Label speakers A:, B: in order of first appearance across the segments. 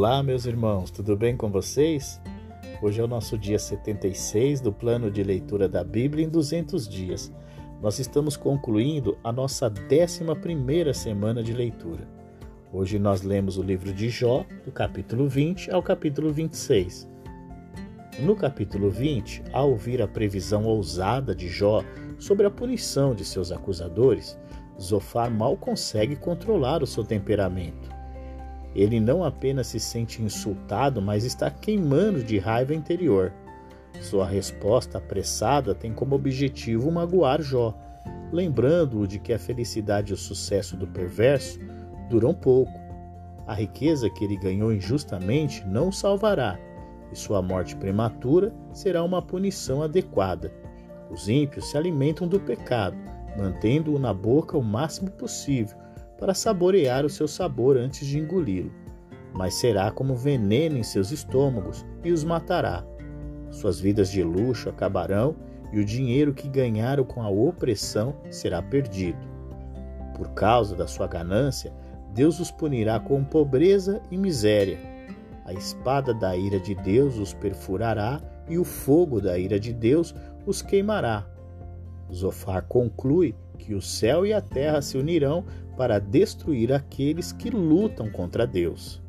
A: Olá, meus irmãos, tudo bem com vocês? Hoje é o nosso dia 76 do plano de leitura da Bíblia em 200 dias. Nós estamos concluindo a nossa 11 semana de leitura. Hoje nós lemos o livro de Jó, do capítulo 20 ao capítulo 26. No capítulo 20, ao ouvir a previsão ousada de Jó sobre a punição de seus acusadores, Zofar mal consegue controlar o seu temperamento. Ele não apenas se sente insultado, mas está queimando de raiva interior. Sua resposta apressada tem como objetivo magoar Jó, lembrando-o de que a felicidade e o sucesso do perverso duram pouco. A riqueza que ele ganhou injustamente não o salvará, e sua morte prematura será uma punição adequada. Os ímpios se alimentam do pecado, mantendo-o na boca o máximo possível, para saborear o seu sabor antes de engoli-lo. Mas será como veneno em seus estômagos e os matará. Suas vidas de luxo acabarão e o dinheiro que ganharam com a opressão será perdido. Por causa da sua ganância, Deus os punirá com pobreza e miséria. A espada da ira de Deus os perfurará e o fogo da ira de Deus os queimará. Zofar conclui que o céu e a terra se unirão para destruir aqueles que lutam contra Deus.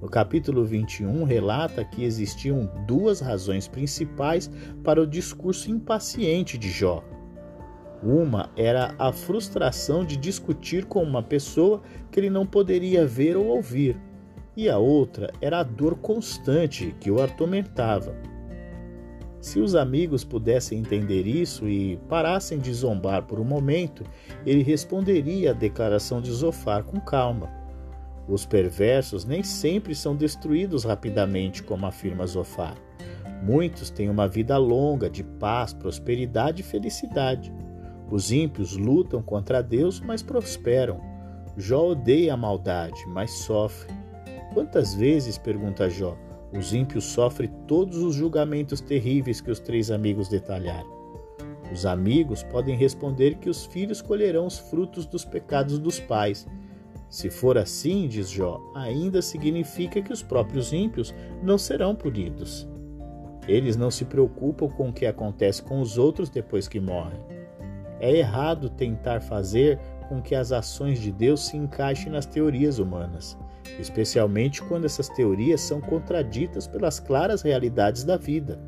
A: No capítulo 21, relata que existiam duas razões principais para o discurso impaciente de Jó. Uma era a frustração de discutir com uma pessoa que ele não poderia ver ou ouvir, e a outra era a dor constante que o atormentava. Se os amigos pudessem entender isso e parassem de zombar por um momento, ele responderia à declaração de Zofar com calma. Os perversos nem sempre são destruídos rapidamente, como afirma Zofar. Muitos têm uma vida longa de paz, prosperidade e felicidade. Os ímpios lutam contra Deus, mas prosperam. Jó odeia a maldade, mas sofre. Quantas vezes, pergunta Jó, os ímpios sofrem todos os julgamentos terríveis que os três amigos detalharam. Os amigos podem responder que os filhos colherão os frutos dos pecados dos pais. Se for assim, diz Jó, ainda significa que os próprios ímpios não serão punidos. Eles não se preocupam com o que acontece com os outros depois que morrem. É errado tentar fazer com que as ações de Deus se encaixem nas teorias humanas especialmente quando essas teorias são contraditas pelas claras realidades da vida.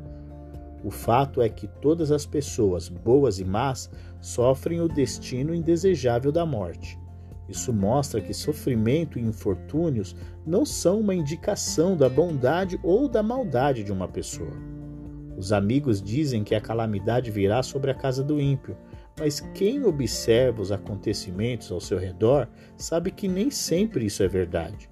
A: O fato é que todas as pessoas, boas e más, sofrem o destino indesejável da morte. Isso mostra que sofrimento e infortúnios não são uma indicação da bondade ou da maldade de uma pessoa. Os amigos dizem que a calamidade virá sobre a casa do ímpio, mas quem observa os acontecimentos ao seu redor sabe que nem sempre isso é verdade.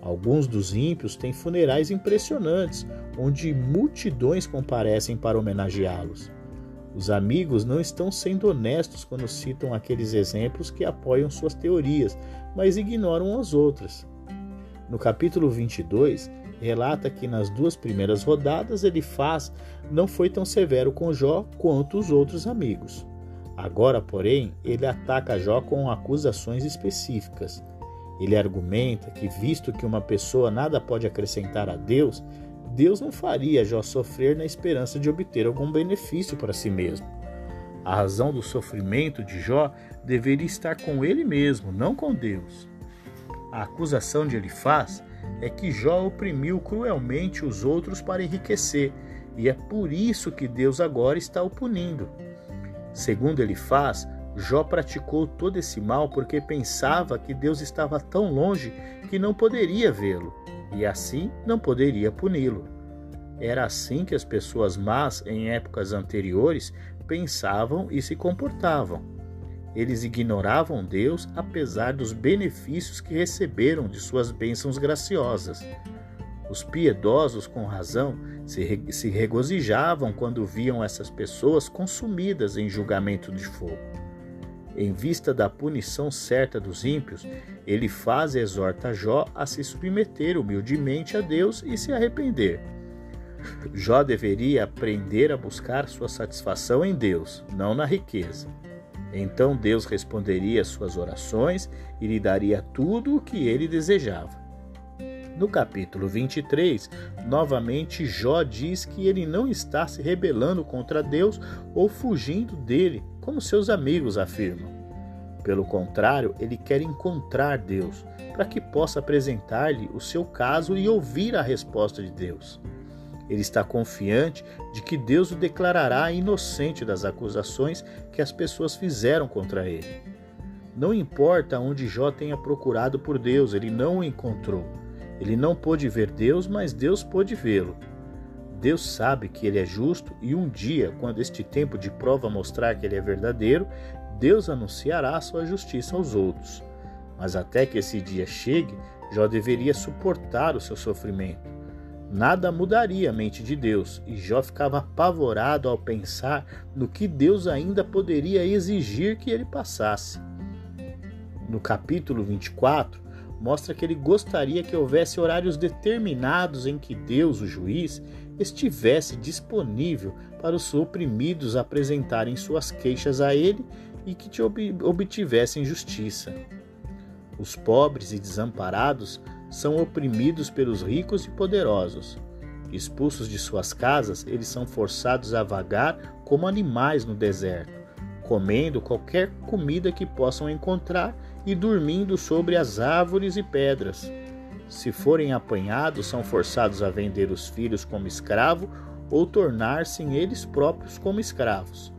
A: Alguns dos ímpios têm funerais impressionantes, onde multidões comparecem para homenageá-los. Os amigos não estão sendo honestos quando citam aqueles exemplos que apoiam suas teorias, mas ignoram as outras. No capítulo 22, relata que nas duas primeiras rodadas ele faz não foi tão severo com Jó quanto os outros amigos. Agora, porém, ele ataca Jó com acusações específicas. Ele argumenta que, visto que uma pessoa nada pode acrescentar a Deus, Deus não faria Jó sofrer na esperança de obter algum benefício para si mesmo. A razão do sofrimento de Jó deveria estar com ele mesmo, não com Deus. A acusação de Elifaz é que Jó oprimiu cruelmente os outros para enriquecer, e é por isso que Deus agora está o punindo. Segundo Elifaz, Jó praticou todo esse mal porque pensava que Deus estava tão longe que não poderia vê-lo e assim não poderia puni-lo. Era assim que as pessoas más em épocas anteriores pensavam e se comportavam. Eles ignoravam Deus apesar dos benefícios que receberam de suas bênçãos graciosas. Os piedosos, com razão, se, se regozijavam quando viam essas pessoas consumidas em julgamento de fogo. Em vista da punição certa dos ímpios, ele faz e exorta Jó a se submeter humildemente a Deus e se arrepender. Jó deveria aprender a buscar sua satisfação em Deus, não na riqueza. Então Deus responderia às suas orações e lhe daria tudo o que ele desejava. No capítulo 23, novamente Jó diz que ele não está se rebelando contra Deus ou fugindo dele, como seus amigos afirmam. Pelo contrário, ele quer encontrar Deus, para que possa apresentar-lhe o seu caso e ouvir a resposta de Deus. Ele está confiante de que Deus o declarará inocente das acusações que as pessoas fizeram contra ele. Não importa onde Jó tenha procurado por Deus, ele não o encontrou. Ele não pôde ver Deus, mas Deus pôde vê-lo. Deus sabe que ele é justo e um dia, quando este tempo de prova mostrar que ele é verdadeiro, Deus anunciará sua justiça aos outros. Mas até que esse dia chegue, Jó deveria suportar o seu sofrimento. Nada mudaria a mente de Deus, e Jó ficava apavorado ao pensar no que Deus ainda poderia exigir que ele passasse. No capítulo 24, mostra que ele gostaria que houvesse horários determinados em que Deus, o juiz, estivesse disponível para os oprimidos apresentarem suas queixas a ele e que te obtivessem justiça. Os pobres e desamparados são oprimidos pelos ricos e poderosos. Expulsos de suas casas, eles são forçados a vagar como animais no deserto, comendo qualquer comida que possam encontrar e dormindo sobre as árvores e pedras. Se forem apanhados, são forçados a vender os filhos como escravo ou tornar-se eles próprios como escravos.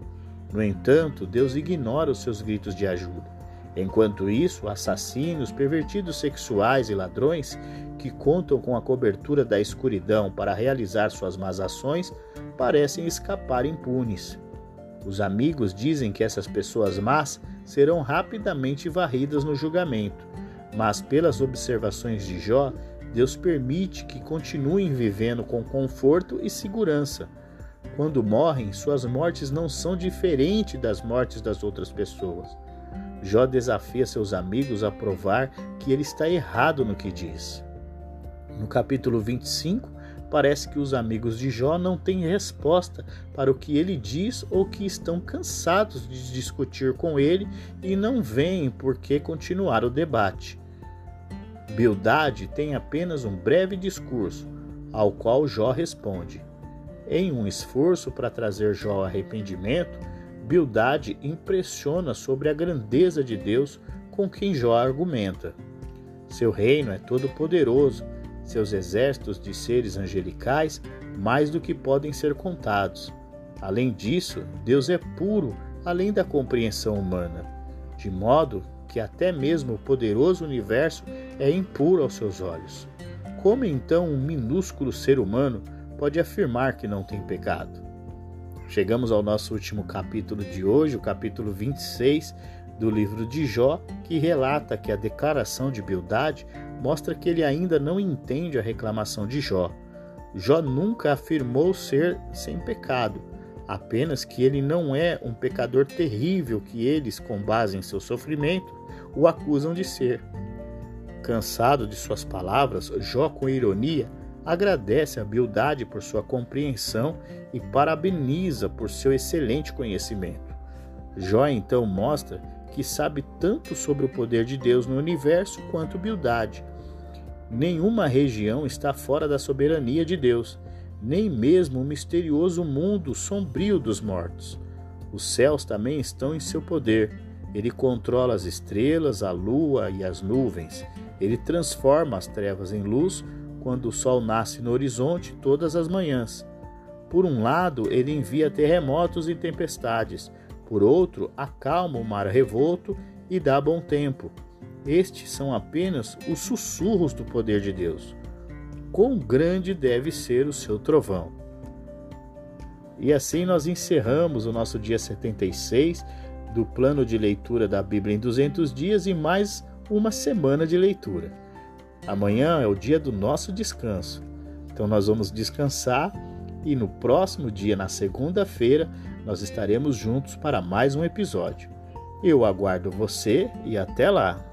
A: No entanto, Deus ignora os seus gritos de ajuda. Enquanto isso, assassinos, pervertidos sexuais e ladrões, que contam com a cobertura da escuridão para realizar suas más ações, parecem escapar impunes. Os amigos dizem que essas pessoas más serão rapidamente varridas no julgamento, mas pelas observações de Jó, Deus permite que continuem vivendo com conforto e segurança. Quando morrem, suas mortes não são diferentes das mortes das outras pessoas. Jó desafia seus amigos a provar que ele está errado no que diz. No capítulo 25, parece que os amigos de Jó não têm resposta para o que ele diz ou que estão cansados de discutir com ele e não veem por que continuar o debate. Bildade tem apenas um breve discurso, ao qual Jó responde. Em um esforço para trazer Jó arrependimento, Bildade impressiona sobre a grandeza de Deus com quem Jó argumenta. Seu reino é todo-poderoso, seus exércitos de seres angelicais mais do que podem ser contados. Além disso, Deus é puro além da compreensão humana, de modo que até mesmo o poderoso universo é impuro aos seus olhos. Como então um minúsculo ser humano pode afirmar que não tem pecado? Chegamos ao nosso último capítulo de hoje, o capítulo 26 do livro de Jó, que relata que a declaração de Bildade mostra que ele ainda não entende a reclamação de Jó. Jó nunca afirmou ser sem pecado, apenas que ele não é um pecador terrível que eles, com base em seu sofrimento, o acusam de ser. Cansado de suas palavras, Jó, com ironia, agradece a Bildade por sua compreensão e parabeniza por seu excelente conhecimento. Jó então mostra que sabe tanto sobre o poder de Deus no universo quanto Bildade. Nenhuma região está fora da soberania de Deus, nem mesmo o misterioso mundo sombrio dos mortos. Os céus também estão em seu poder. Ele controla as estrelas, a lua e as nuvens. Ele transforma as trevas em luz quando o sol nasce no horizonte todas as manhãs. Por um lado, ele envia terremotos e tempestades, por outro, acalma o mar revolto e dá bom tempo. Estes são apenas os sussurros do poder de Deus. Quão grande deve ser o seu trovão! E assim nós encerramos o nosso dia 76 do plano de leitura da Bíblia em 200 dias e mais uma semana de leitura. Amanhã é o dia do nosso descanso. Então nós vamos descansar e no próximo dia, na segunda-feira, nós estaremos juntos para mais um episódio. Eu aguardo você e até lá!